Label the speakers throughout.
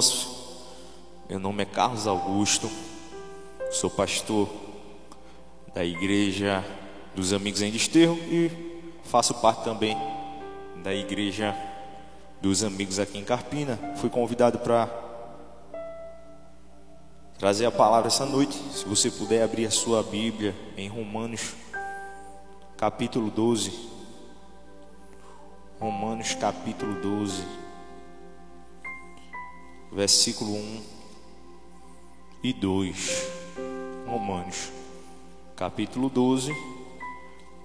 Speaker 1: irmãos. Meu nome é Carlos Augusto, sou pastor da Igreja dos Amigos em Desterro e faço parte também da Igreja dos Amigos aqui em Carpina. Fui convidado para trazer a palavra essa noite. Se você puder abrir a sua Bíblia em Romanos, capítulo 12. Romanos, capítulo 12, versículo 1 e 2. Romanos, capítulo 12,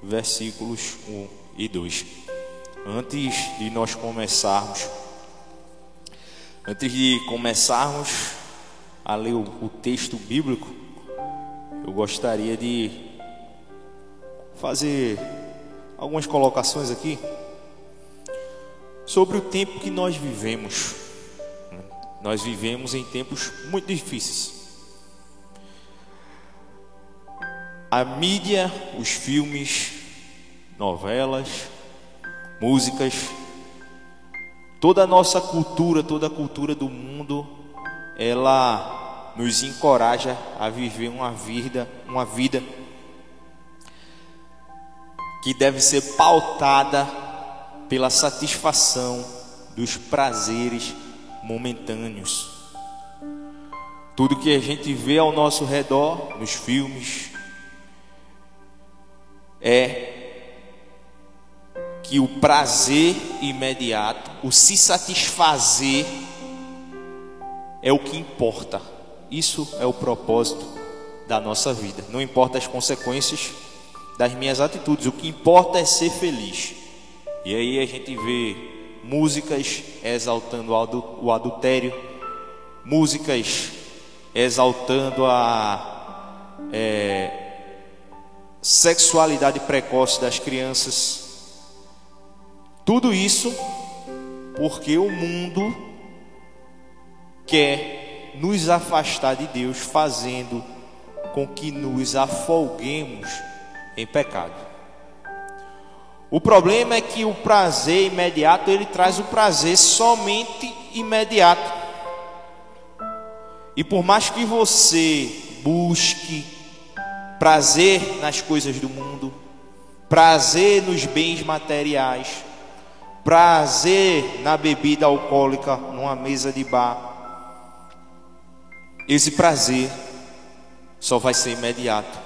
Speaker 1: versículos 1 e 2. Antes de nós começarmos, antes de começarmos a ler o, texto bíblico, eu gostaria de fazer algumas colocações aqui sobre o tempo que nós vivemos. Nós vivemos em tempos muito difíceis. a mídia, os filmes, novelas, músicas, toda a nossa cultura, toda a cultura do mundo, ela nos encoraja a viver uma vida, uma vida que deve ser pautada pela satisfação dos prazeres momentâneos. Tudo que a gente vê ao nosso redor, nos filmes, é que o prazer imediato, o se satisfazer, é o que importa. Isso é o propósito da nossa vida. Não importa as consequências das minhas atitudes, o que importa é ser feliz. E aí a gente vê músicas exaltando o adultério, músicas exaltando a é, sexualidade precoce das crianças. Tudo isso porque o mundo quer nos afastar de Deus, fazendo com que nos afolguemos em pecado. O problema é que o prazer imediato ele traz o prazer somente imediato. E por mais que você busque prazer nas coisas do mundo, prazer nos bens materiais, prazer na bebida alcoólica numa mesa de bar. Esse prazer só vai ser imediato.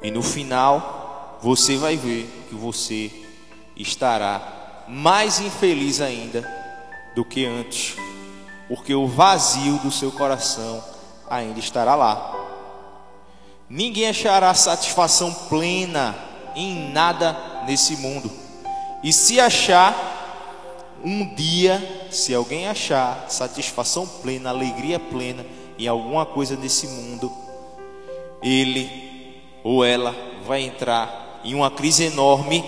Speaker 1: E no final, você vai ver que você estará mais infeliz ainda do que antes, porque o vazio do seu coração ainda estará lá. Ninguém achará satisfação plena em nada nesse mundo. E se achar, um dia, se alguém achar satisfação plena, alegria plena em alguma coisa nesse mundo, ele ou ela vai entrar em uma crise enorme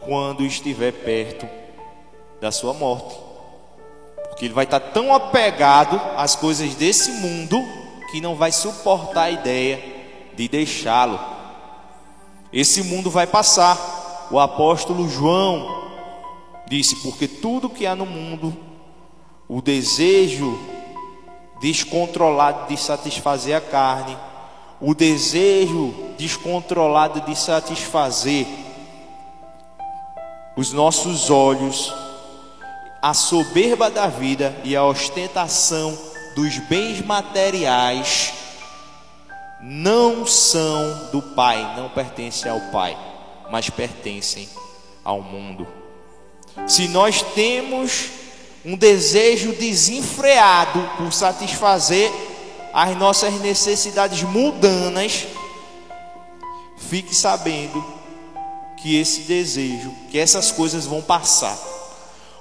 Speaker 1: quando estiver perto da sua morte. Porque ele vai estar tão apegado às coisas desse mundo que não vai suportar a ideia de deixá-lo. Esse mundo vai passar. O apóstolo João disse: Porque tudo que há no mundo, o desejo descontrolado de satisfazer a carne, o desejo descontrolado de satisfazer os nossos olhos, a soberba da vida e a ostentação dos bens materiais não são do Pai, não pertencem ao Pai, mas pertencem ao mundo. Se nós temos um desejo desenfreado por satisfazer as nossas necessidades mundanas, fique sabendo que esse desejo, que essas coisas vão passar.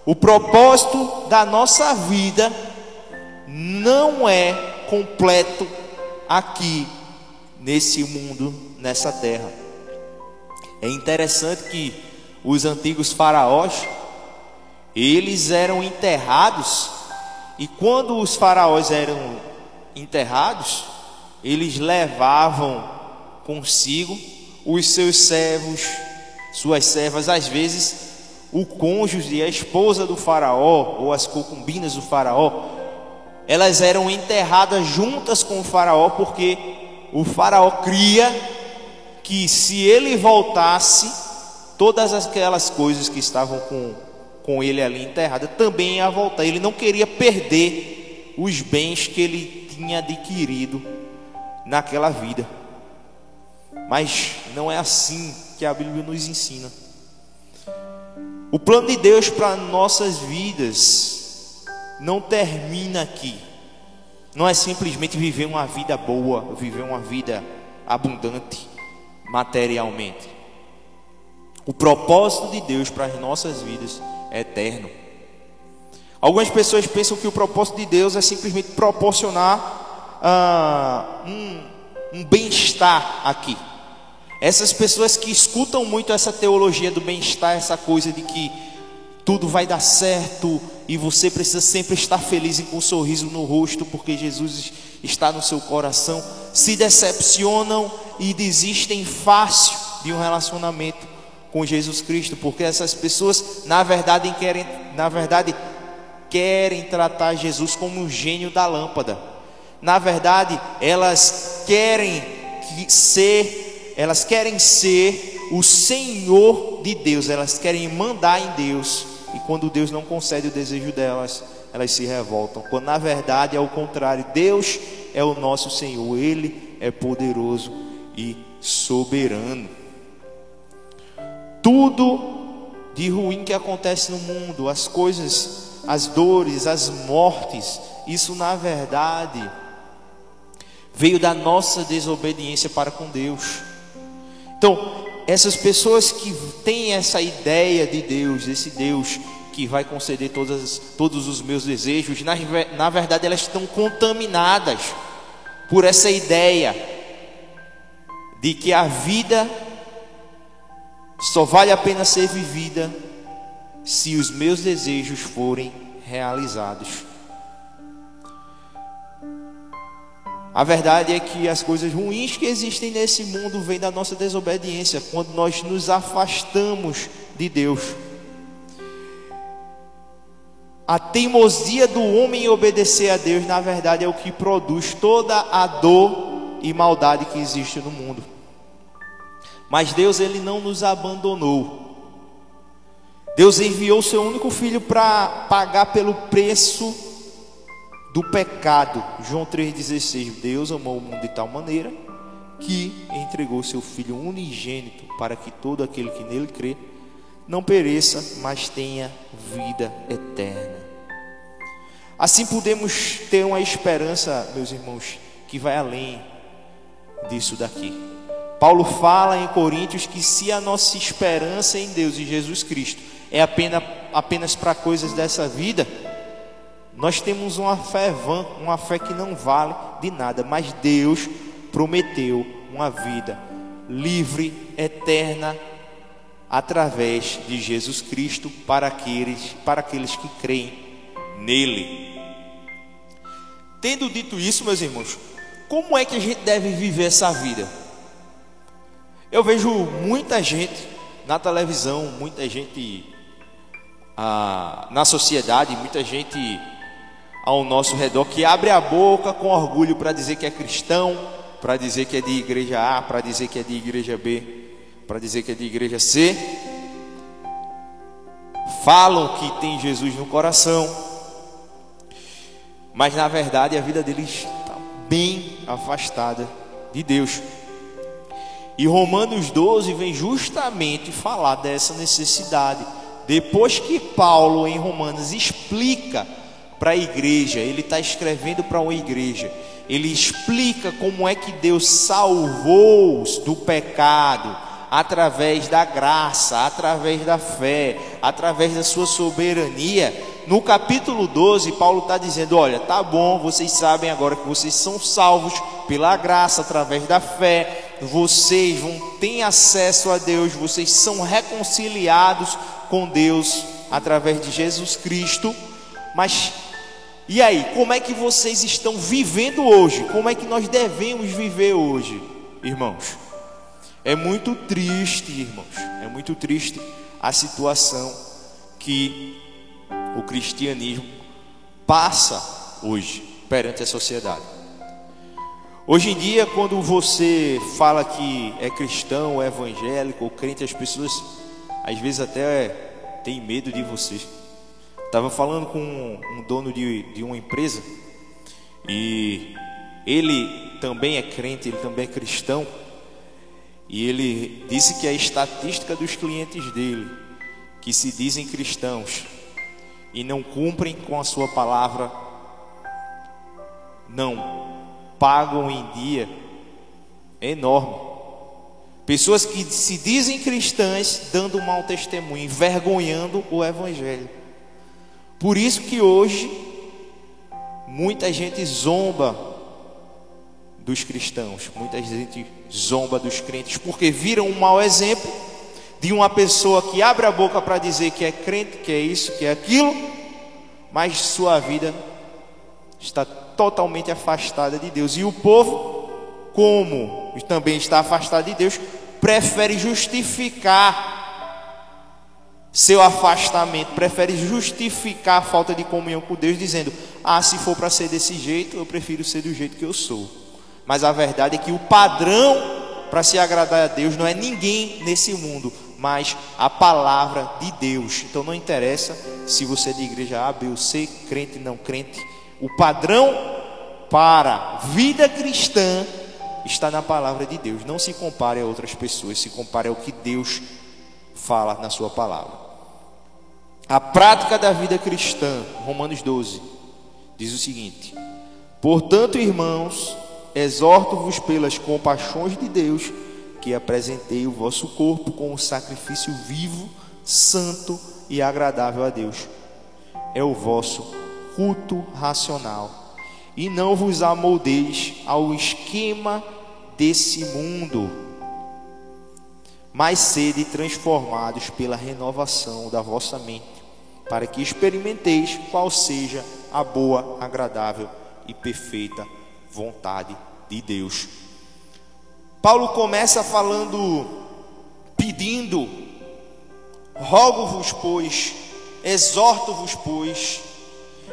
Speaker 1: O propósito da nossa vida não é completo aqui nesse mundo, nessa terra. É interessante que os antigos faraós, eles eram enterrados, e quando os faraós eram enterrados, eles levavam consigo os seus servos, suas servas, às vezes o cônjuge, a esposa do faraó, ou as concubinas do faraó, elas eram enterradas juntas com o faraó, porque o faraó cria que se ele voltasse, todas aquelas coisas que estavam com, com ele ali enterradas também ia voltar. Ele não queria perder os bens que ele tinha adquirido naquela vida. Mas não é assim que a Bíblia nos ensina. O plano de Deus para nossas vidas não termina aqui. Não é simplesmente viver uma vida boa, viver uma vida abundante materialmente. O propósito de Deus para as nossas vidas é eterno. Algumas pessoas pensam que o propósito de Deus é simplesmente proporcionar ah, um, um bem-estar aqui. Essas pessoas que escutam muito essa teologia do bem-estar, essa coisa de que tudo vai dar certo e você precisa sempre estar feliz e com um sorriso no rosto, porque Jesus está no seu coração, se decepcionam e desistem fácil de um relacionamento com Jesus Cristo, porque essas pessoas, na verdade, querem, na verdade, querem tratar Jesus como um gênio da lâmpada. Na verdade, elas querem ser elas querem ser o Senhor de Deus, elas querem mandar em Deus, e quando Deus não concede o desejo delas, elas se revoltam. Quando na verdade é o contrário, Deus é o nosso Senhor, Ele é poderoso e soberano. Tudo de ruim que acontece no mundo, as coisas, as dores, as mortes, isso na verdade veio da nossa desobediência para com Deus. Então, essas pessoas que têm essa ideia de Deus, esse Deus que vai conceder todas, todos os meus desejos, na, na verdade elas estão contaminadas por essa ideia de que a vida só vale a pena ser vivida se os meus desejos forem realizados. A verdade é que as coisas ruins que existem nesse mundo vêm da nossa desobediência, quando nós nos afastamos de Deus. A teimosia do homem em obedecer a Deus, na verdade, é o que produz toda a dor e maldade que existe no mundo. Mas Deus, Ele não nos abandonou. Deus enviou seu único filho para pagar pelo preço do pecado. João 3,16: Deus amou o mundo de tal maneira que entregou seu Filho unigênito para que todo aquele que nele crê não pereça, mas tenha vida eterna. Assim podemos ter uma esperança, meus irmãos, que vai além disso daqui. Paulo fala em Coríntios que se a nossa esperança em Deus e Jesus Cristo é apenas, apenas para coisas dessa vida, nós temos uma fé vã, uma fé que não vale de nada, mas Deus prometeu uma vida livre, eterna, através de Jesus Cristo para aqueles, para aqueles que creem nele. Tendo dito isso, meus irmãos, como é que a gente deve viver essa vida? Eu vejo muita gente na televisão, muita gente ah, na sociedade, muita gente ao nosso redor que abre a boca com orgulho para dizer que é cristão, para dizer que é de igreja A, para dizer que é de igreja B, para dizer que é de igreja C. Falam que tem Jesus no coração, mas na verdade a vida deles está bem afastada de Deus. E Romanos 12 vem justamente falar dessa necessidade. Depois que Paulo em Romanos explica para a igreja, ele está escrevendo para uma igreja. Ele explica como é que Deus salvou-os do pecado através da graça, através da fé, através da sua soberania. No capítulo 12, Paulo está dizendo: Olha, tá bom, vocês sabem agora que vocês são salvos pela graça, através da fé, vocês vão ter acesso a Deus, vocês são reconciliados com Deus através de Jesus Cristo, mas e aí, como é que vocês estão vivendo hoje? Como é que nós devemos viver hoje, irmãos? É muito triste, irmãos. É muito triste a situação que o cristianismo passa hoje perante a sociedade. Hoje em dia, quando você fala que é cristão, é evangélico ou crente, as pessoas às vezes até têm medo de você. Estava falando com um, dono de, de uma empresa e ele também é crente, ele também é cristão. E ele disse que a estatística dos clientes dele, que se dizem cristãos e não cumprem com a sua palavra, não pagam em dia, é enorme. Pessoas que se dizem cristãs dando mau testemunho, envergonhando o evangelho. Por isso que hoje muita gente zomba dos cristãos, muita gente zomba dos crentes, porque viram um mau exemplo de uma pessoa que abre a boca para dizer que é crente, que é isso, que é aquilo, mas sua vida está totalmente afastada de Deus. E o povo, como também está afastado de Deus, prefere justificar seu afastamento, prefere justificar a falta de comunhão com Deus, dizendo: Ah, se for para ser desse jeito, eu prefiro ser do jeito que eu sou. Mas a verdade é que o padrão para se agradar a Deus não é ninguém nesse mundo, mas a palavra de Deus. Então não interessa se você é de igreja A, B ou C, crente não crente. O padrão para vida cristã está na palavra de Deus. Não se compare a outras pessoas, se compare ao que Deus fala na sua palavra. A prática da vida cristã, Romanos 12, diz o seguinte: Portanto, irmãos, exorto-vos pelas compaixões de Deus, que apresentei o vosso corpo como sacrifício vivo, santo e agradável a Deus. É o vosso culto racional. E não vos amoldeis ao esquema desse mundo, mas sede transformados pela renovação da vossa mente, para que experimenteis qual seja a boa, agradável e perfeita vontade de Deus. Paulo começa falando, pedindo, rogo-vos, pois, exorto-vos, pois.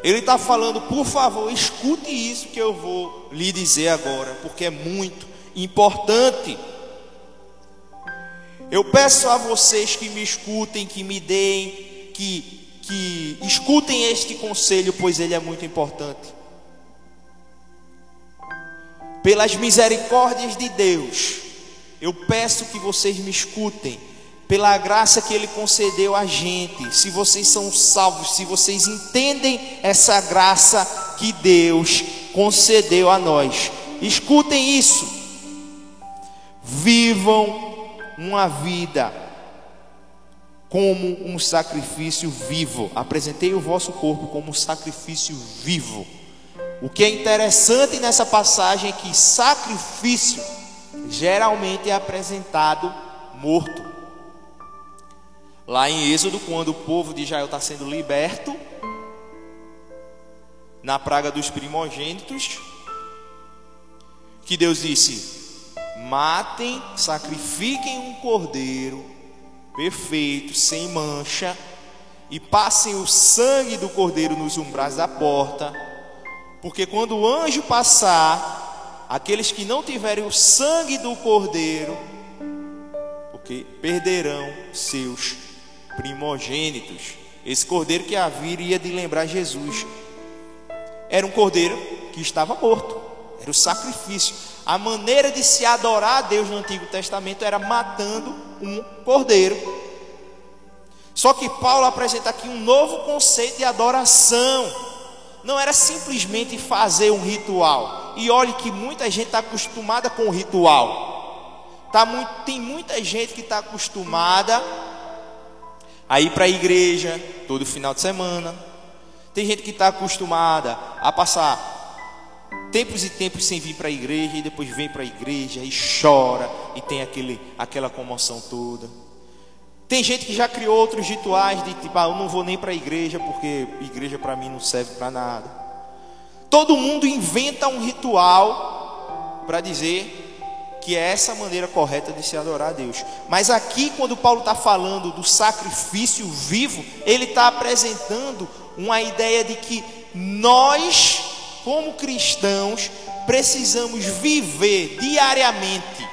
Speaker 1: Ele está falando, por favor, escute isso que eu vou lhe dizer agora, porque é muito importante. Eu peço a vocês que me escutem, que me deem, que, que escutem este conselho, pois ele é muito importante pelas misericórdias de Deus, eu peço que vocês me escutem, pela graça que Ele concedeu a gente. Se vocês são salvos, se vocês entendem essa graça que Deus concedeu a nós, escutem isso. Vivam uma vida como um sacrifício vivo. Apresentei o vosso corpo como um sacrifício vivo o que é interessante nessa passagem é que sacrifício geralmente é apresentado morto. Lá em Êxodo, quando o povo de Israel está sendo liberto na praga dos primogênitos, que Deus disse: matem, sacrifiquem um cordeiro perfeito, sem mancha, e passem o sangue do cordeiro nos umbrais da porta porque quando o anjo passar, aqueles que não tiverem o sangue do cordeiro, porque perderão seus primogênitos. Esse cordeiro que haveria de lembrar Jesus era um cordeiro que estava morto, era o sacrifício. A maneira de se adorar a Deus no Antigo Testamento era matando um cordeiro. Só que Paulo apresenta aqui um novo conceito de adoração não era simplesmente fazer um ritual. E olhe que muita gente está acostumada com o ritual. Tá muito, tem muita gente que está acostumada a ir para a igreja todo final de semana. Tem gente que está acostumada a passar tempos e tempos sem vir para a igreja e depois vem para a igreja e chora e tem aquele, aquela comoção toda. Tem gente que já criou outros rituais de tipo, ah, eu não vou nem para a igreja porque igreja para mim não serve para nada. Todo mundo inventa um ritual para dizer que é essa maneira correta de se adorar a Deus. Mas aqui, quando Paulo está falando do sacrifício vivo, ele está apresentando uma ideia de que nós, como cristãos, precisamos viver diariamente,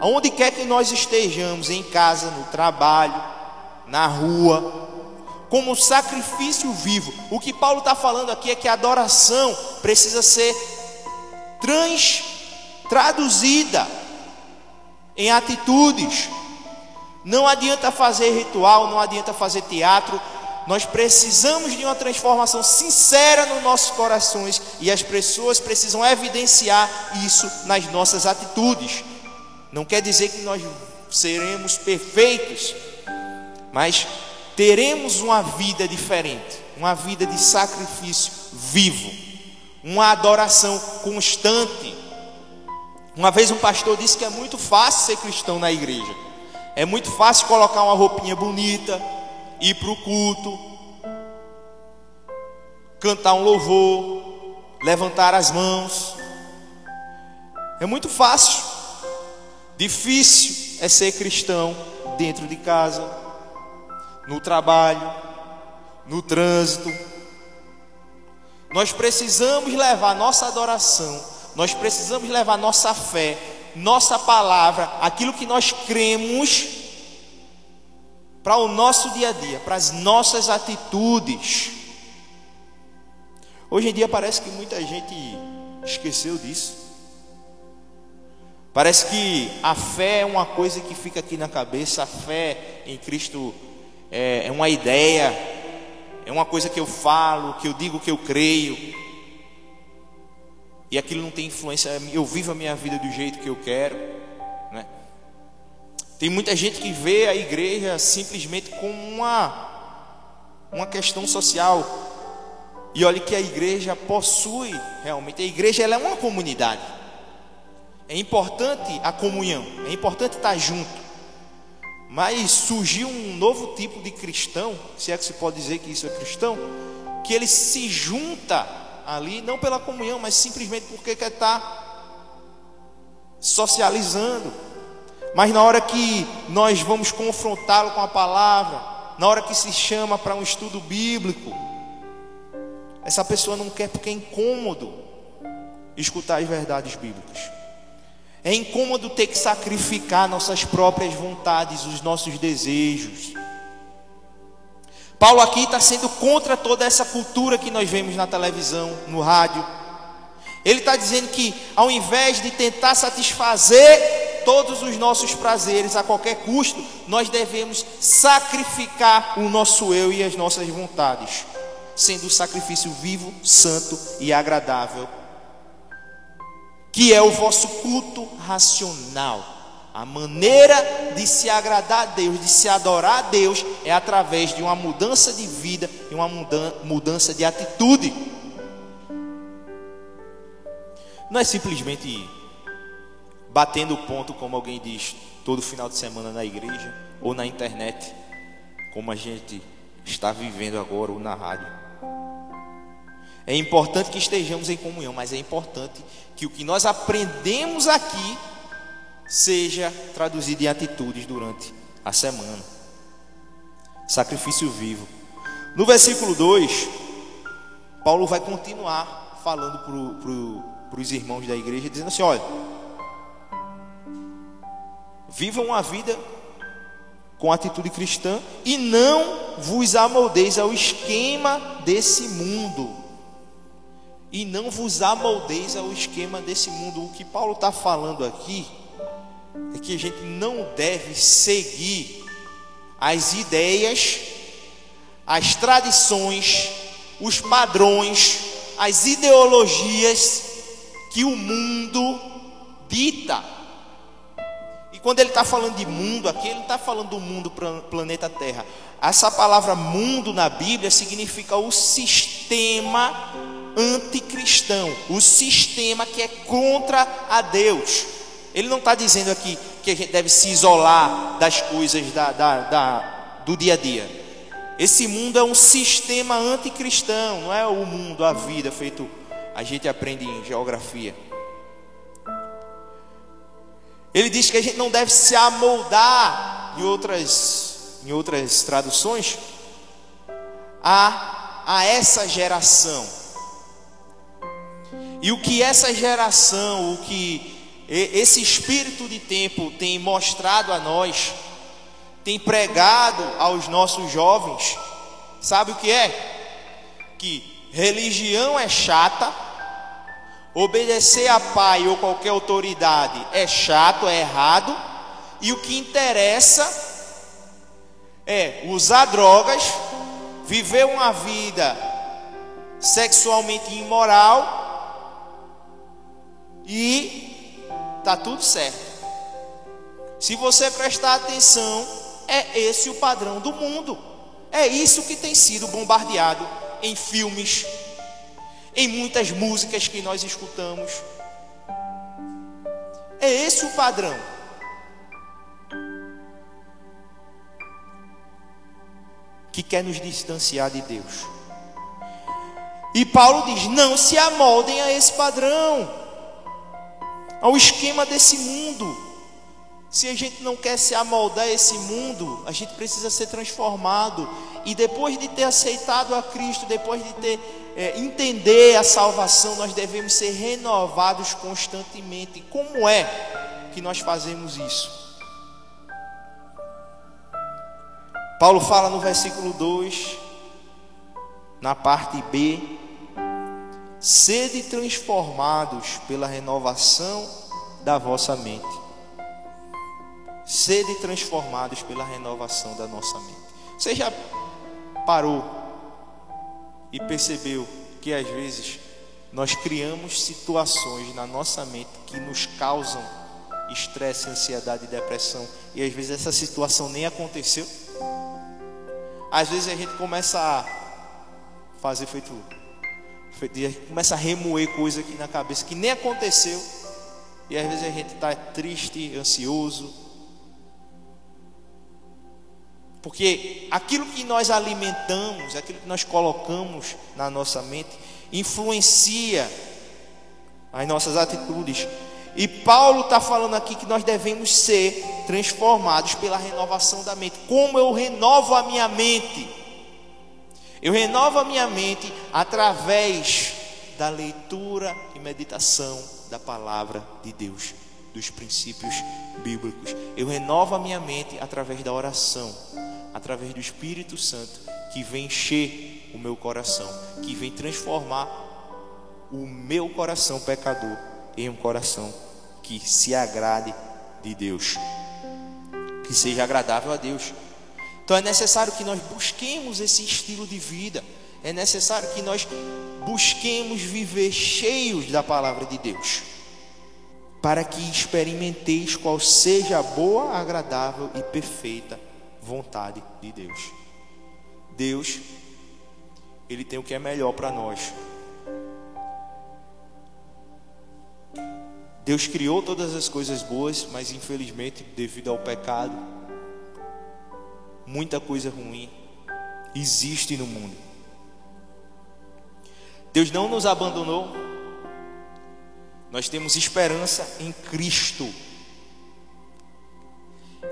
Speaker 1: aonde quer que nós estejamos, em casa, no trabalho, na rua, como sacrifício vivo. O que Paulo está falando aqui é que a adoração precisa ser trans traduzida em atitudes. Não adianta fazer ritual, não adianta fazer teatro. Nós precisamos de uma transformação sincera nos nossos corações e as pessoas precisam evidenciar isso nas nossas atitudes. Não quer dizer que nós seremos perfeitos, mas teremos uma vida diferente, uma vida de sacrifício vivo, uma adoração constante uma vez um pastor disse que é muito fácil ser cristão na igreja. É muito fácil colocar uma roupinha bonita, ir para o culto, cantar um louvor, levantar as mãos. É muito fácil. Difícil é ser cristão dentro de casa, no trabalho, no trânsito. Nós precisamos levar nossa adoração nós precisamos levar nossa fé, nossa palavra, aquilo que nós cremos, para o nosso dia a dia, para as nossas atitudes. Hoje em dia parece que muita gente esqueceu disso. Parece que a fé é uma coisa que fica aqui na cabeça, a fé em Cristo é, é uma ideia, é uma coisa que eu falo, que eu digo que eu creio e aquilo não tem influência, eu vivo a minha vida do jeito que eu quero, né? Tem muita gente que vê a igreja simplesmente como uma uma questão social. E olha que a igreja possui realmente, a igreja ela é uma comunidade. É importante a comunhão, é importante estar junto. Mas surgiu um novo tipo de cristão, se é que se pode dizer que isso é cristão, que ele se junta ali, não pela comunhão, mas simplesmente porque quer estar socializando. Mas na hora que nós vamos confrontá-lo com a palavra, na hora que se chama para um estudo bíblico, essa pessoa não quer porque é incômodo escutar as verdades bíblicas. É incômodo ter que sacrificar nossas próprias vontades, os nossos desejos. Paulo aqui está sendo contra toda essa cultura que nós vemos na televisão, no rádio. Ele está dizendo que ao invés de tentar satisfazer todos os nossos prazeres a qualquer custo, nós devemos sacrificar o nosso eu e as nossas vontades, sendo o sacrifício vivo, santo e agradável, que é o vosso culto racional. A maneira de se agradar a Deus, de se adorar a Deus, é através de uma mudança de vida e uma mudança de atitude. Não é simplesmente batendo ponto, como alguém diz, todo final de semana na igreja ou na internet, como a gente está vivendo agora ou na rádio. É importante que estejamos em comunhão, mas é importante que o que nós aprendemos aqui seja traduzido em atitudes durante a semana. Sacrifício vivo. No versículo 2, Paulo vai continuar falando para os irmãos da igreja, dizendo assim: olha, vivam uma vida com atitude cristã e não vos amoldeis ao esquema desse mundo. E não vos amoldeis ao esquema desse mundo. O que Paulo está falando aqui é que a gente não deve seguir as ideias, as tradições, os padrões, as ideologias que o mundo dita. E quando ele está falando de mundo aqui, ele não está falando do mundo planeta Terra. Essa palavra mundo na Bíblia significa o sistema anticristão, o sistema que é contra a Deus. Ele não está dizendo aqui que a gente deve se isolar das coisas da, da, da, do dia a dia. Esse mundo é um sistema anticristão, não é o mundo, a vida, feito a gente aprende em geografia. Ele diz que a gente não deve se amoldar, em outras, em outras traduções, a, a essa geração. E o que essa geração, o que esse espírito de tempo tem mostrado a nós, tem pregado aos nossos jovens, sabe o que é? Que religião é chata, obedecer a pai ou qualquer autoridade é chato, é errado, e o que interessa é usar drogas, viver uma vida sexualmente imoral e tá tudo certo. Se você prestar atenção, é esse o padrão do mundo. É isso que tem sido bombardeado em filmes, em muitas músicas que nós escutamos. É esse o padrão. Que quer nos distanciar de Deus. E Paulo diz: não se amoldem a esse padrão, ao esquema desse mundo. Se a gente não quer se amoldar a esse mundo, a gente precisa ser transformado. E depois de ter aceitado a Cristo, depois de ter é, entender a salvação, nós devemos ser renovados constantemente. Como é que nós fazemos isso? Paulo fala no versículo 2, na parte B, sede transformados pela renovação da vossa mente sede transformados pela renovação da nossa mente. Você já parou e percebeu que às vezes nós criamos situações na nossa mente que nos causam estresse, ansiedade e depressão, e às vezes essa situação nem aconteceu? Às vezes a gente começa a fazer feito, feito começa a remoer coisa aqui na cabeça que nem aconteceu, e às vezes a gente está triste, ansioso, porque aquilo que nós alimentamos, aquilo que nós colocamos na nossa mente, influencia as nossas atitudes. E Paulo está falando aqui que nós devemos ser transformados pela renovação da mente. Como eu renovo a minha mente? Eu renovo a minha mente através da leitura e meditação da palavra de Deus, dos princípios bíblicos. Eu renovo a minha mente através da oração através do Espírito Santo que vem encher o meu coração, que vem transformar o meu coração pecador em um coração que se agrade de Deus, que seja agradável a Deus. Então é necessário que nós busquemos esse estilo de vida, é necessário que nós busquemos viver cheios da palavra de Deus, para que experimenteis qual seja a boa, agradável e perfeita vontade de Deus. Deus, Ele tem o que é melhor para nós. Deus criou todas as coisas boas, mas infelizmente, devido ao pecado, muita coisa ruim existe no mundo. Deus não nos abandonou. Nós temos esperança em Cristo.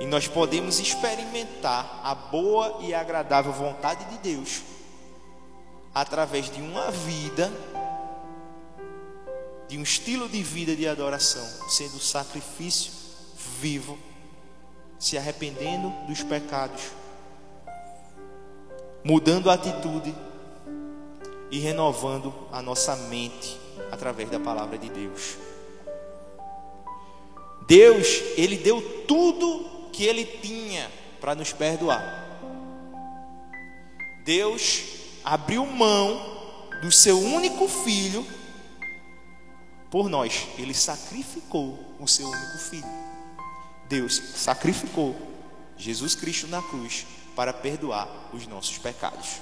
Speaker 1: E nós podemos experimentar a boa e agradável vontade de Deus através de uma vida, de um estilo de vida de adoração, sendo sacrifício vivo, se arrependendo dos pecados, mudando a atitude e renovando a nossa mente através da palavra de Deus. Deus, ele deu tudo que ele tinha para nos perdoar. Deus abriu mão do seu único filho por nós. Ele sacrificou o seu único filho. Deus sacrificou Jesus Cristo na cruz para perdoar os nossos pecados.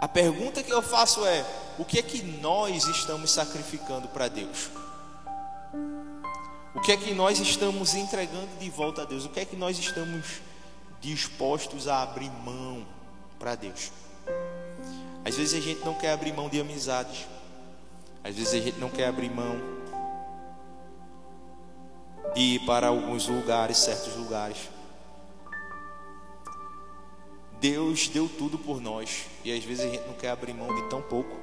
Speaker 1: A pergunta que eu faço é: o que é que nós estamos sacrificando para Deus? O que é que nós estamos entregando de volta a Deus? O que é que nós estamos dispostos a abrir mão para Deus? Às vezes a gente não quer abrir mão de amizades. Às vezes a gente não quer abrir mão ir para alguns lugares, certos lugares. Deus deu tudo por nós e às vezes a gente não quer abrir mão de tão pouco.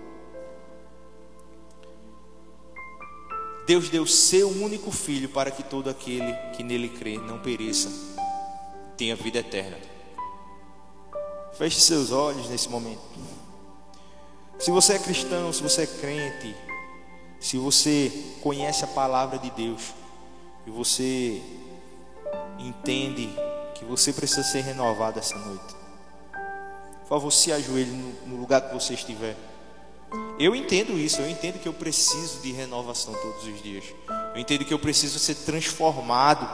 Speaker 1: Deus deu seu único filho para que todo aquele que nele crê não pereça, tenha vida eterna. Feche seus olhos nesse momento. Se você é cristão, se você é crente, se você conhece a palavra de Deus e você entende que você precisa ser renovado essa noite, favor, se ajoelhe no lugar que você estiver. Eu entendo isso, eu entendo que eu preciso de renovação todos os dias. Eu entendo que eu preciso ser transformado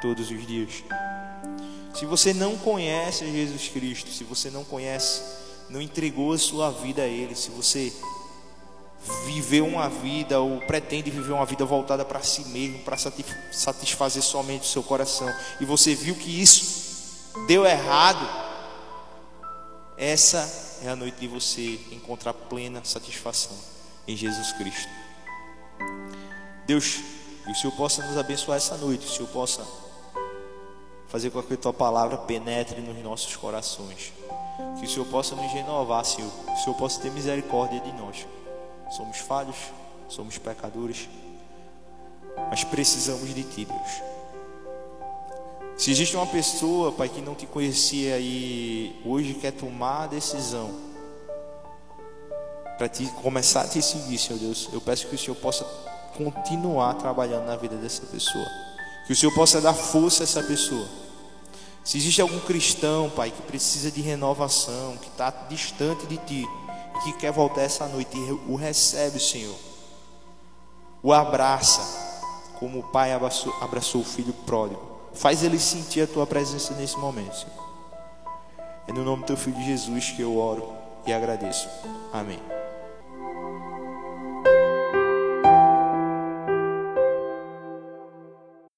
Speaker 1: todos os dias. Se você não conhece Jesus Cristo, se você não conhece, não entregou a sua vida a Ele, se você viveu uma vida ou pretende viver uma vida voltada para si mesmo, para satisfazer somente o seu coração, e você viu que isso deu errado, essa é a noite de você encontrar plena satisfação em Jesus Cristo. Deus, que o Senhor possa nos abençoar essa noite, que o Senhor possa fazer com que a tua palavra penetre nos nossos corações. Que o Senhor possa nos renovar, Senhor. Que o Senhor possa ter misericórdia de nós. Somos falhos, somos pecadores, mas precisamos de Ti, Deus. Se existe uma pessoa, Pai, que não te conhecia e hoje quer tomar a decisão para te começar a te seguir, Senhor Deus, eu peço que o Senhor possa continuar trabalhando na vida dessa pessoa. Que o Senhor possa dar força a essa pessoa. Se existe algum cristão, Pai, que precisa de renovação, que está distante de Ti, que quer voltar essa noite, o recebe, Senhor. O abraça, como o Pai abraçou, abraçou o filho pródigo. Faz ele sentir a Tua presença nesse momento, Senhor. É no nome do Teu Filho Jesus que eu oro e agradeço. Amém.